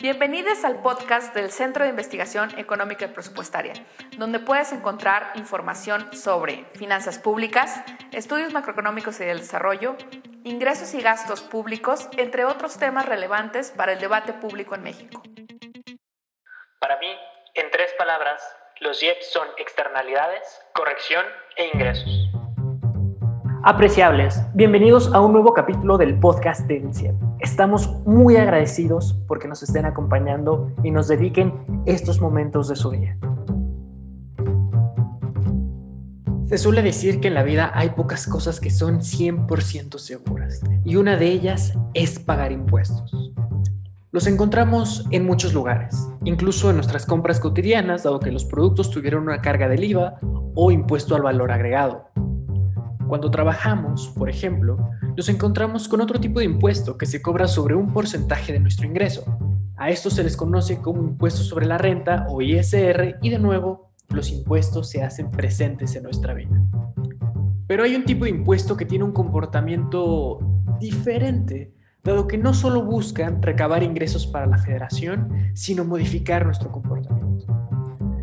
Bienvenidos al podcast del Centro de Investigación Económica y Presupuestaria, donde puedes encontrar información sobre finanzas públicas, estudios macroeconómicos y del desarrollo, ingresos y gastos públicos, entre otros temas relevantes para el debate público en México. Para mí, en tres palabras, los IEPS son externalidades, corrección e ingresos. Apreciables, bienvenidos a un nuevo capítulo del podcast de INCIEP. Estamos muy agradecidos porque nos estén acompañando y nos dediquen estos momentos de su día. Se suele decir que en la vida hay pocas cosas que son 100% seguras y una de ellas es pagar impuestos. Los encontramos en muchos lugares, incluso en nuestras compras cotidianas, dado que los productos tuvieron una carga del IVA o impuesto al valor agregado. Cuando trabajamos, por ejemplo, nos encontramos con otro tipo de impuesto que se cobra sobre un porcentaje de nuestro ingreso. A esto se les conoce como impuesto sobre la renta o ISR y de nuevo, los impuestos se hacen presentes en nuestra vida. Pero hay un tipo de impuesto que tiene un comportamiento diferente, dado que no solo buscan recabar ingresos para la federación, sino modificar nuestro comportamiento.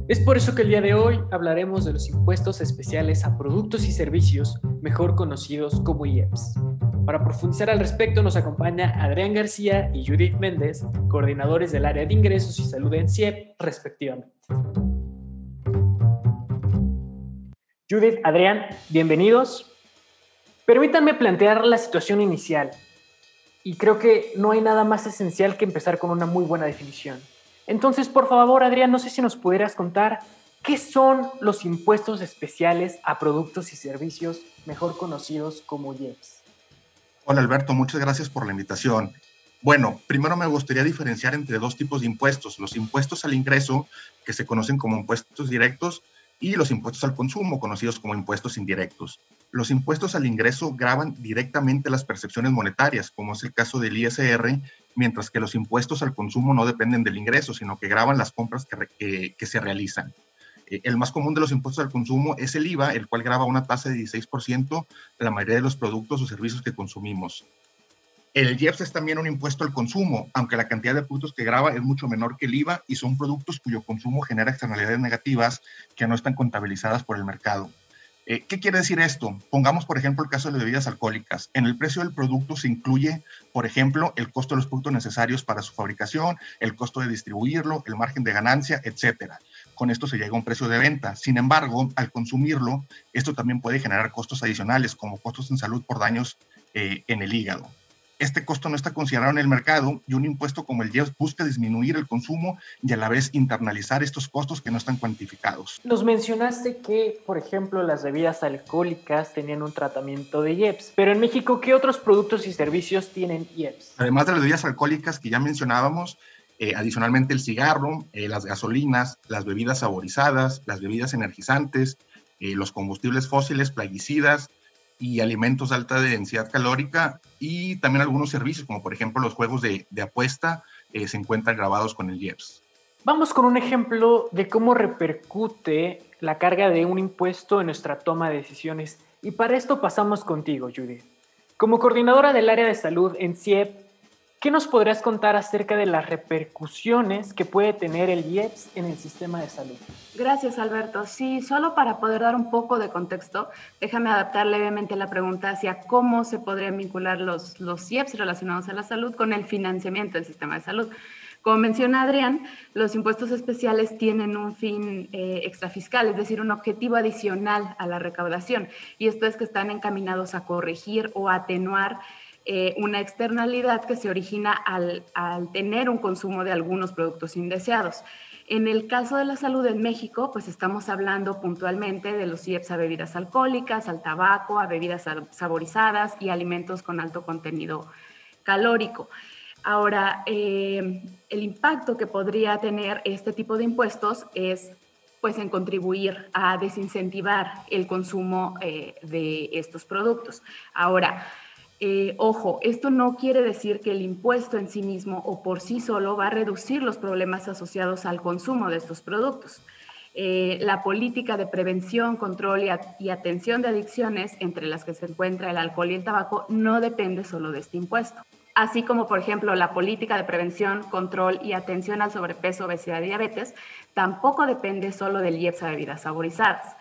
Es por eso que el día de hoy hablaremos de los impuestos especiales a productos y servicios, mejor conocidos como IEPS. Para profundizar al respecto nos acompaña Adrián García y Judith Méndez, coordinadores del área de ingresos y salud en CIEP, respectivamente. Judith, Adrián, bienvenidos. Permítanme plantear la situación inicial. Y creo que no hay nada más esencial que empezar con una muy buena definición. Entonces, por favor, Adrián, no sé si nos pudieras contar qué son los impuestos especiales a productos y servicios, mejor conocidos como IEPS. Hola Alberto, muchas gracias por la invitación. Bueno, primero me gustaría diferenciar entre dos tipos de impuestos, los impuestos al ingreso, que se conocen como impuestos directos, y los impuestos al consumo, conocidos como impuestos indirectos. Los impuestos al ingreso graban directamente las percepciones monetarias, como es el caso del ISR, mientras que los impuestos al consumo no dependen del ingreso, sino que graban las compras que, se realizan. Eh, el más común de los impuestos al consumo es el IVA, el cual graba una tasa de 16% de la mayoría de los productos o servicios que consumimos. El IEPS es también un impuesto al consumo, aunque la cantidad de productos que graba es mucho menor que el IVA y son productos cuyo consumo genera externalidades negativas que no están contabilizadas por el mercado. Eh, ¿Qué quiere decir esto? Pongamos, por ejemplo, el caso de bebidas alcohólicas. En el precio del producto se incluye, por ejemplo, el costo de los productos necesarios para su fabricación, el costo de distribuirlo, el margen de ganancia, etcétera. Con esto se llega a un precio de venta. Sin embargo, al consumirlo, esto también puede generar costos adicionales, como costos en salud por daños eh, en el hígado este costo no está considerado en el mercado y un impuesto como el IEPS busca disminuir el consumo y a la vez internalizar estos costos que no están cuantificados. Nos mencionaste que, por ejemplo, las bebidas alcohólicas tenían un tratamiento de IEPS, pero en México, ¿qué otros productos y servicios tienen IEPS? Además de las bebidas alcohólicas que ya mencionábamos, eh, adicionalmente el cigarro, eh, las gasolinas, las bebidas saborizadas, las bebidas energizantes, eh, los combustibles fósiles, plaguicidas, y alimentos de alta densidad calórica y también algunos servicios, como por ejemplo los juegos de, apuesta, eh, se encuentran grabados con el IEPS. Vamos con un ejemplo de cómo repercute la carga de un impuesto en nuestra toma de decisiones. Y para esto pasamos contigo, Judy. Como coordinadora del área de salud en CIEP, ¿Qué nos podrías contar acerca de las repercusiones que puede tener el IEPS en el sistema de salud? Gracias, Alberto. Sí, solo para poder dar un poco de contexto, déjame adaptar levemente la pregunta hacia cómo se podrían vincular los, los IEPS relacionados a la salud con el financiamiento del sistema de salud. Como menciona Adrián, los impuestos especiales tienen un fin eh, extrafiscal, es decir, un objetivo adicional a la recaudación, y esto es que están encaminados a corregir o atenuar eh, una externalidad que se origina al, tener un consumo de algunos productos indeseados. En el caso de la salud en México, pues estamos hablando puntualmente de los IEPS a bebidas alcohólicas, al tabaco, a bebidas saborizadas y alimentos con alto contenido calórico. Ahora, eh, el impacto que podría tener este tipo de impuestos es pues en contribuir a desincentivar el consumo eh, de estos productos. Ahora, eh, ojo, esto no quiere decir que el impuesto en sí mismo o por sí solo va a reducir los problemas asociados al consumo de estos productos. Eh, la política de prevención, control y, atención de adicciones, entre las que se encuentra el alcohol y el tabaco, no depende solo de este impuesto. así como por ejemplo la política de prevención, control y atención al sobrepeso, obesidad y diabetes, tampoco depende solo del IEPS a bebidas saborizadas.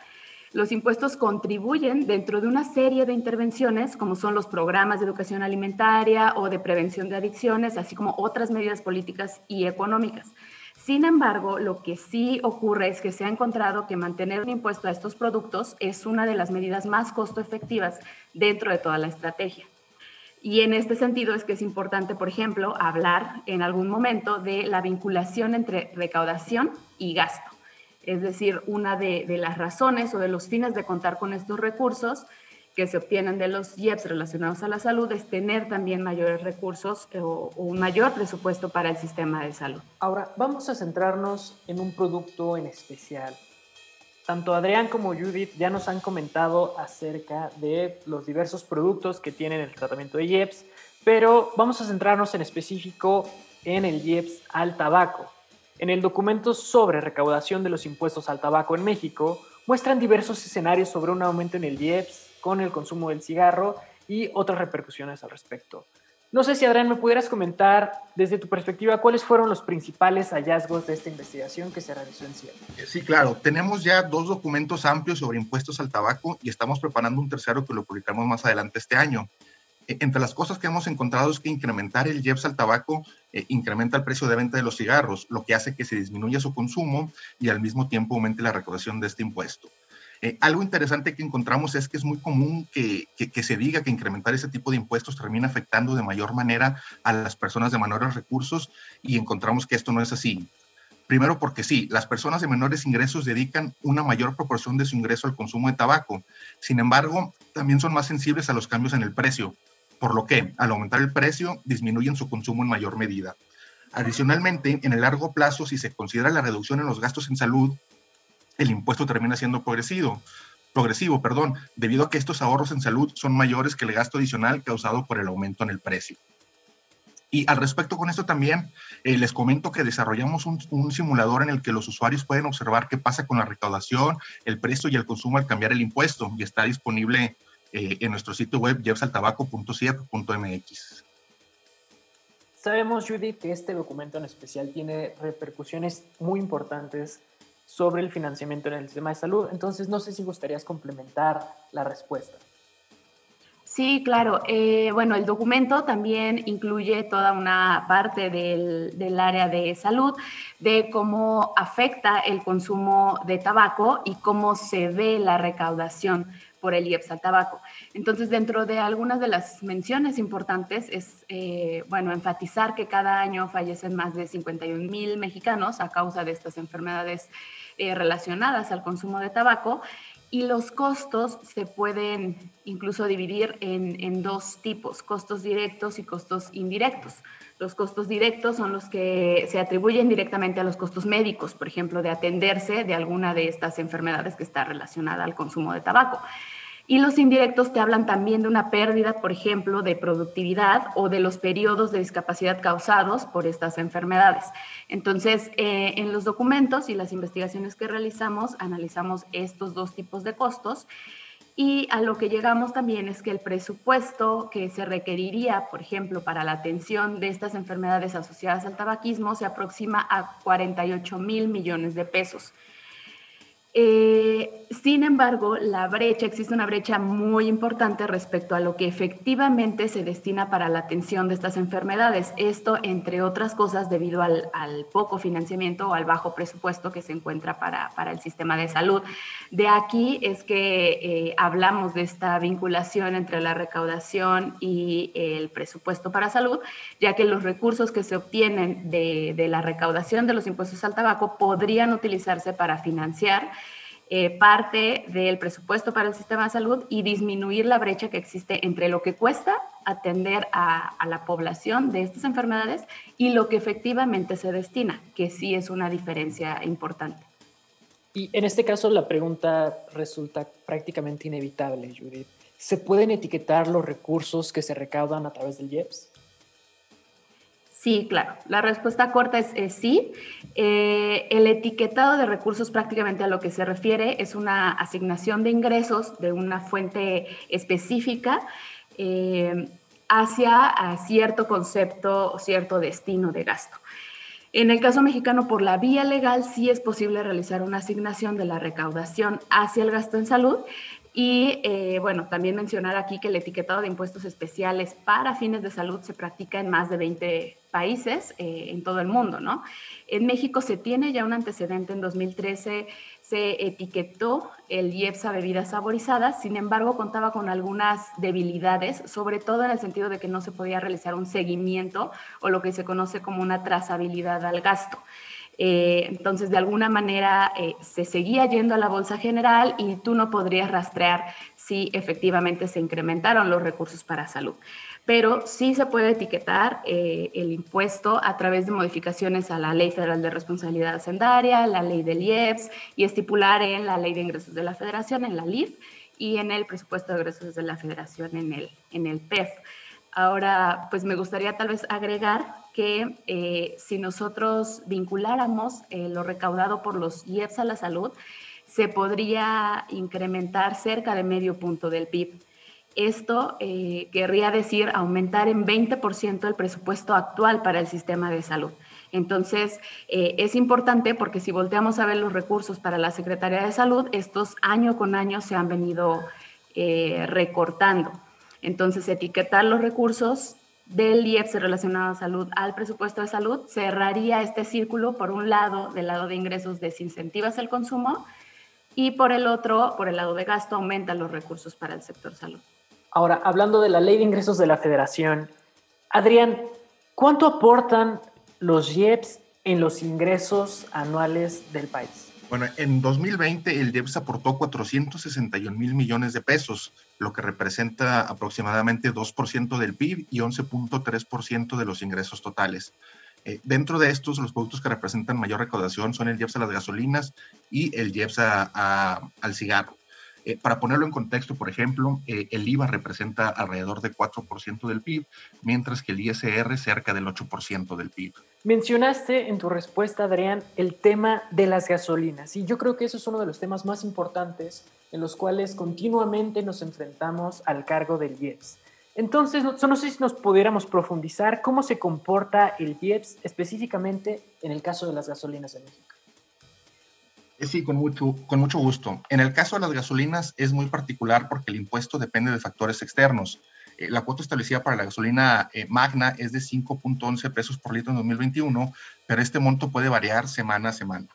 Los impuestos contribuyen dentro de una serie de intervenciones, como son los programas de educación alimentaria o de prevención de adicciones, así como otras medidas políticas y económicas. Sin embargo, lo que sí ocurre es que se ha encontrado que mantener un impuesto a estos productos es una de las medidas más costo efectivas dentro de toda la estrategia. Y en este sentido es que es importante, por ejemplo, hablar en algún momento de la vinculación entre recaudación y gasto. Es decir, una de, las razones o de los fines de contar con estos recursos que se obtienen de los IEPS relacionados a la salud es tener también mayores recursos o, o, un mayor presupuesto para el sistema de salud. Ahora, vamos a centrarnos en un producto en especial. Tanto Adrián como Judith ya nos han comentado acerca de los diversos productos que tienen el tratamiento de IEPS, pero vamos a centrarnos en específico en el IEPS al tabaco. En el documento sobre recaudación de los impuestos al tabaco en México, muestran diversos escenarios sobre un aumento en el IEPS con el consumo del cigarro y otras repercusiones al respecto. No sé si Adrián me pudieras comentar desde tu perspectiva cuáles fueron los principales hallazgos de esta investigación que se realizó en CIEP. Sí, claro. Tenemos ya dos documentos amplios sobre impuestos al tabaco y estamos preparando un tercero que lo publicamos más adelante este año. E, entre las cosas que hemos encontrado es que incrementar el IEPS al tabaco eh, incrementa el precio de venta de los cigarros, lo que hace que se disminuya su consumo y al mismo tiempo aumente la recaudación de este impuesto. Eh, algo interesante que encontramos es que es muy común que, que, se diga que incrementar ese tipo de impuestos termina afectando de mayor manera a las personas de menores recursos y encontramos que esto no es así. Primero porque sí, las personas de menores ingresos dedican una mayor proporción de su ingreso al consumo de tabaco. Sin embargo, también son más sensibles a los cambios en el precio por lo que al aumentar el precio disminuyen su consumo en mayor medida. Adicionalmente, en el largo plazo, si se considera la reducción en los gastos en salud, el impuesto termina siendo progresivo, progresivo, perdón, debido a que estos ahorros en salud son mayores que el gasto adicional causado por el aumento en el precio. Y al respecto con esto también, eh, les comento que desarrollamos un, un, simulador en el que los usuarios pueden observar qué pasa con la recaudación, el precio y el consumo al cambiar el impuesto y está disponible eh, en nuestro sitio web jeffsaltabaco.ciep.mx. Sabemos, Judith, que este documento en especial tiene repercusiones muy importantes sobre el financiamiento en el sistema de salud, entonces no sé si gustarías complementar la respuesta. Sí, claro. Eh, bueno, el documento también incluye toda una parte del, del, área de salud, de cómo afecta el consumo de tabaco y cómo se ve la recaudación por el IEPS al tabaco. Entonces, dentro de algunas de las menciones importantes es, eh, bueno, enfatizar que cada año fallecen más de 51 mil mexicanos a causa de estas enfermedades eh, relacionadas al consumo de tabaco y los costos se pueden incluso dividir en, en, dos tipos, costos directos y costos indirectos. Los costos directos son los que se atribuyen directamente a los costos médicos, por ejemplo, de atenderse de alguna de estas enfermedades que está relacionada al consumo de tabaco. Y los indirectos te hablan también de una pérdida, por ejemplo, de productividad o de los periodos de discapacidad causados por estas enfermedades. Entonces, eh, en los documentos y las investigaciones que realizamos, analizamos estos dos tipos de costos. Y a lo que llegamos también es que el presupuesto que se requeriría, por ejemplo, para la atención de estas enfermedades asociadas al tabaquismo se aproxima a 48 mil millones de pesos. Eh, sin embargo, la brecha, existe una brecha muy importante respecto a lo que efectivamente se destina para la atención de estas enfermedades. Esto, entre otras cosas, debido al, poco financiamiento o al bajo presupuesto que se encuentra para, el sistema de salud. De aquí es que eh, hablamos de esta vinculación entre la recaudación y el presupuesto para salud, ya que los recursos que se obtienen de, de la recaudación de los impuestos al tabaco podrían utilizarse para financiar eh, parte del presupuesto para el sistema de salud y disminuir la brecha que existe entre lo que cuesta atender a, la población de estas enfermedades y lo que efectivamente se destina, que sí es una diferencia importante. Y en este caso la pregunta resulta prácticamente inevitable, Judith. ¿Se pueden etiquetar los recursos que se recaudan a través del IEPS? Sí, claro. La respuesta corta es, sí. Eh, el etiquetado de recursos prácticamente a lo que se refiere es una asignación de ingresos de una fuente específica. Eh, hacia cierto concepto o cierto destino de gasto. En el caso mexicano, por la vía legal, sí es posible realizar una asignación de la recaudación hacia el gasto en salud. Y eh, bueno, también mencionar aquí que el etiquetado de impuestos especiales para fines de salud se practica en más de 20 países eh, en todo el mundo, ¿no? En México se tiene ya un antecedente en 2013 se etiquetó el IEPS a bebidas saborizadas, sin embargo contaba con algunas debilidades, sobre todo en el sentido de que no se podía realizar un seguimiento o lo que se conoce como una trazabilidad al gasto. Eh, entonces, de alguna manera eh, se seguía yendo a la bolsa general y tú no podrías rastrear si efectivamente se incrementaron los recursos para salud pero sí se puede etiquetar eh, el impuesto a través de modificaciones a la Ley Federal de Responsabilidad Hacendaria, la Ley del IEPS y estipular en la Ley de Ingresos de la Federación, en la LIF, y en el presupuesto de ingresos de la Federación, en el, en el PEF. Ahora, pues me gustaría tal vez agregar que eh, si nosotros vinculáramos eh, lo recaudado por los IEPS a la salud, se podría incrementar cerca de medio punto del PIB. Esto eh, querría decir aumentar en 20% el presupuesto actual para el sistema de salud. Entonces, es importante porque si volteamos a ver los recursos para la Secretaría de Salud, estos año con año se han venido recortando. Entonces, etiquetar los recursos del IEPS relacionado a salud al presupuesto de salud cerraría este círculo, por un lado, del lado de ingresos desincentivas el consumo y por el otro, por el lado de gasto, aumenta los recursos para el sector salud. Ahora, hablando de la ley de ingresos de la federación, Adrián, ¿cuánto aportan los IEPS en los ingresos anuales del país? Bueno, en 2020 el IEPS aportó 461 mil millones de pesos, lo que representa aproximadamente 2% del PIB y 11.3% de los ingresos totales. Eh, dentro de estos, los productos que representan mayor recaudación son el IEPS a las gasolinas y el IEPS al cigarro. Eh, para ponerlo en contexto, por ejemplo, eh, el IVA representa alrededor de 4% del PIB, mientras que el ISR cerca del 8% del PIB. Mencionaste en tu respuesta, Adrián, el tema de las gasolinas, y yo creo que eso es uno de los temas más importantes en los cuales continuamente nos enfrentamos al cargo del IEPS. Entonces, no, no sé si nos pudiéramos profundizar cómo se comporta el IEPS específicamente en el caso de las gasolinas en México. Eh, sí, con mucho, con mucho gusto. En el caso de las gasolinas es muy particular porque el impuesto depende de factores externos. Eh, la cuota establecida para la gasolina eh, magna es de 5.11 pesos por litro en 2021, pero este monto puede variar semana a semana.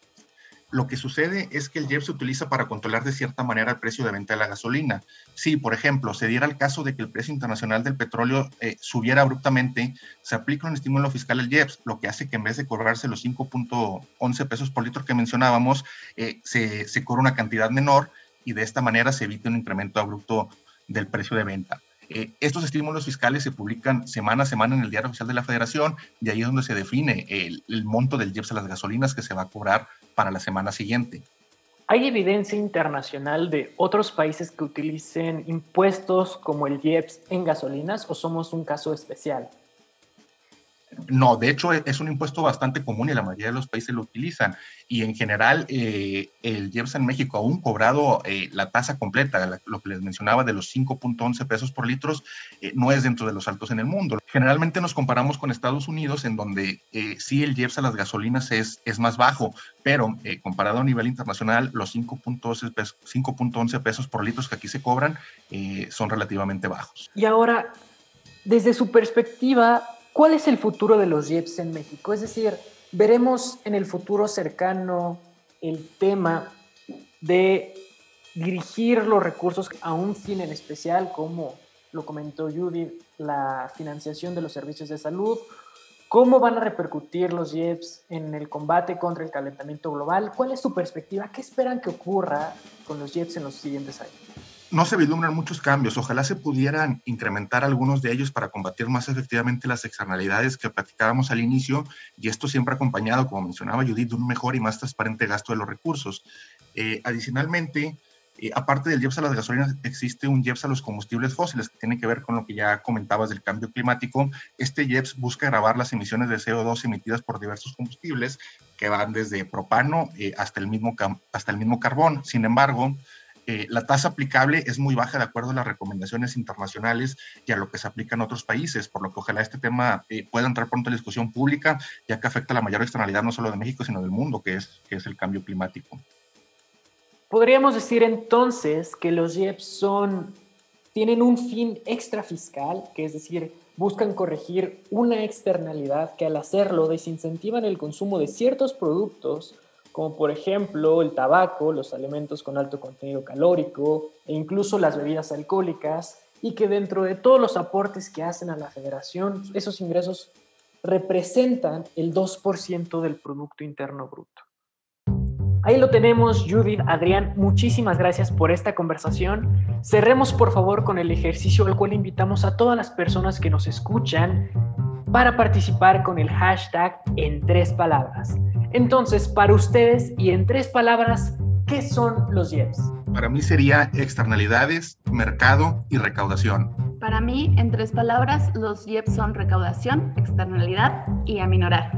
Lo que sucede es que el IEP se utiliza para controlar de cierta manera el precio de venta de la gasolina. Si, por ejemplo, se diera el caso de que el precio internacional del petróleo eh, subiera abruptamente, se aplica un estímulo fiscal al IEPS, lo que hace que en vez de cobrarse los 5.11 pesos por litro que mencionábamos, eh, se, se cobra una cantidad menor y de esta manera se evita un incremento abrupto del precio de venta. Eh, estos estímulos fiscales se publican semana a semana en el diario oficial de la federación y ahí es donde se define el, el monto del IEPS a las gasolinas que se va a cobrar para la semana siguiente. ¿Hay evidencia internacional de otros países que utilicen impuestos como el IEPS en gasolinas o somos un caso especial? No, de hecho es un impuesto bastante común y la mayoría de los países lo utilizan. Y en general, eh, el IEPS en México, aún cobrado eh, la tasa completa, lo que les mencionaba de los 5.11 pesos por litros, eh, no es dentro de los altos en el mundo. Generalmente nos comparamos con Estados Unidos, en donde sí el IEPS a las gasolinas es, es más bajo, pero comparado a nivel internacional, los 5.11 pesos, pesos por litros que aquí se cobran son relativamente bajos. Y ahora, desde su perspectiva, ¿Cuál es el futuro de los IEPS en México? Es decir, veremos en el futuro cercano el tema de dirigir los recursos a un fin en especial, como lo comentó Judy, la financiación de los servicios de salud. ¿Cómo van a repercutir los IEPS en el combate contra el calentamiento global? ¿Cuál es su perspectiva? ¿Qué esperan que ocurra con los IEPS en los siguientes años? No se vislumbran muchos cambios. Ojalá se pudieran incrementar algunos de ellos para combatir más efectivamente las externalidades que platicábamos al inicio, y esto siempre acompañado, como mencionaba Judith, de un mejor y más transparente gasto de los recursos. Eh, adicionalmente, eh, aparte del IEPS a las gasolinas, existe un IEPS a los combustibles fósiles, que tiene que ver con lo que ya comentabas del cambio climático. Este IEPS busca grabar las emisiones de CO2 emitidas por diversos combustibles, que van desde propano eh, hasta, el mismo, hasta el mismo carbón. Sin embargo, Eh, la tasa aplicable es muy baja de acuerdo a las recomendaciones internacionales y a lo que se aplica en otros países, por lo que ojalá este tema eh, pueda entrar pronto en la discusión pública, ya que afecta a la mayor externalidad no solo de México, sino del mundo, que es, el cambio climático. Podríamos decir entonces que los IEPS tienen un fin extrafiscal, que es decir, buscan corregir una externalidad que al hacerlo desincentivan el consumo de ciertos productos como por ejemplo el tabaco, los alimentos con alto contenido calórico e incluso las bebidas alcohólicas, y que dentro de todos los aportes que hacen a la federación, esos ingresos representan el 2% del Producto Interno Bruto. Ahí lo tenemos, Judith, Adrián, muchísimas gracias por esta conversación. Cerremos por favor con el ejercicio al cual invitamos a todas las personas que nos escuchan para participar con el hashtag en tres palabras. Entonces, para ustedes y en tres palabras, ¿qué son los IEPS? Para mí sería externalidades, mercado y recaudación. Para mí, en tres palabras, los IEPS son recaudación, externalidad y aminorar.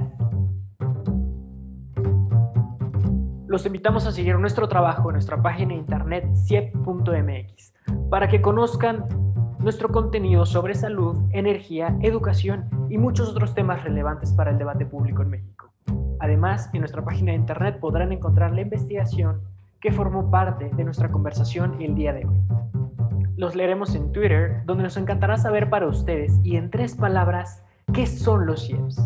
Los invitamos a seguir nuestro trabajo en nuestra página de internet ciep.mx para que conozcan nuestro contenido sobre salud, energía, educación y muchos otros temas relevantes para el debate público en México. Además, en nuestra página de internet podrán encontrar la investigación que formó parte de nuestra conversación el día de hoy. Los leeremos en Twitter, donde nos encantará saber para ustedes y en tres palabras qué son los CIEPs.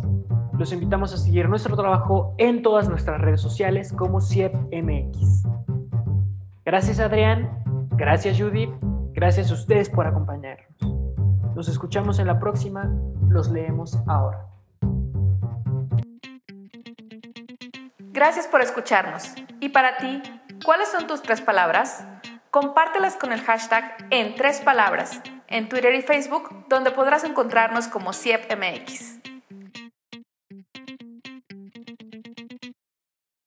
Los invitamos a seguir nuestro trabajo en todas nuestras redes sociales como CIEPMX. Gracias Adrián, gracias Judith, gracias a ustedes por acompañarnos. Nos escuchamos en la próxima, los leemos ahora. Gracias por escucharnos. ¿Y para ti, cuáles son tus tres palabras? Compártelas con el hashtag en tres palabras en Twitter y Facebook, donde podrás encontrarnos como CIEPMX.